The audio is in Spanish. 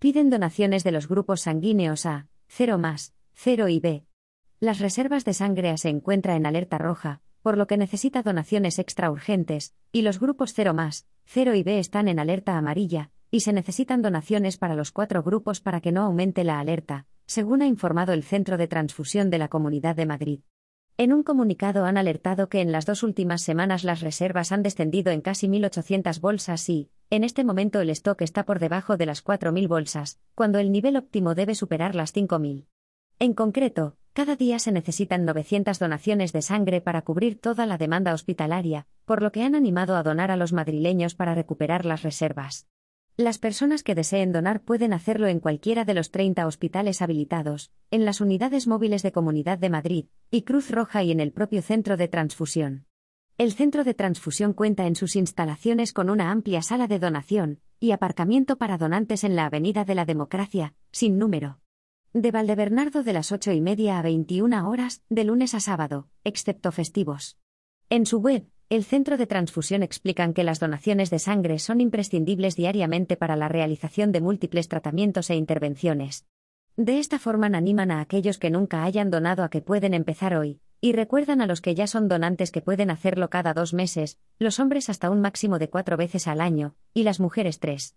Piden donaciones de los grupos sanguíneos A, 0 más, 0 y B. Las reservas de sangre A se encuentra en alerta roja, por lo que necesita donaciones extra urgentes, y los grupos 0 más, 0 y B están en alerta amarilla, y se necesitan donaciones para los cuatro grupos para que no aumente la alerta, según ha informado el Centro de Transfusión de la Comunidad de Madrid. En un comunicado han alertado que en las dos últimas semanas las reservas han descendido en casi 1.800 bolsas y, en este momento el stock está por debajo de las 4.000 bolsas, cuando el nivel óptimo debe superar las 5.000. En concreto, cada día se necesitan 900 donaciones de sangre para cubrir toda la demanda hospitalaria, por lo que han animado a donar a los madrileños para recuperar las reservas. Las personas que deseen donar pueden hacerlo en cualquiera de los 30 hospitales habilitados, en las unidades móviles de Comunidad de Madrid, y Cruz Roja y en el propio centro de transfusión. El centro de transfusión cuenta en sus instalaciones con una amplia sala de donación y aparcamiento para donantes en la Avenida de la Democracia, sin número. De Valdebernardo de las 8 y media a 21 horas, de lunes a sábado, excepto festivos. En su web, el Centro de Transfusión explican que las donaciones de sangre son imprescindibles diariamente para la realización de múltiples tratamientos e intervenciones. De esta forma animan a aquellos que nunca hayan donado a que pueden empezar hoy, y recuerdan a los que ya son donantes que pueden hacerlo cada dos meses, los hombres hasta un máximo de cuatro veces al año, y las mujeres tres.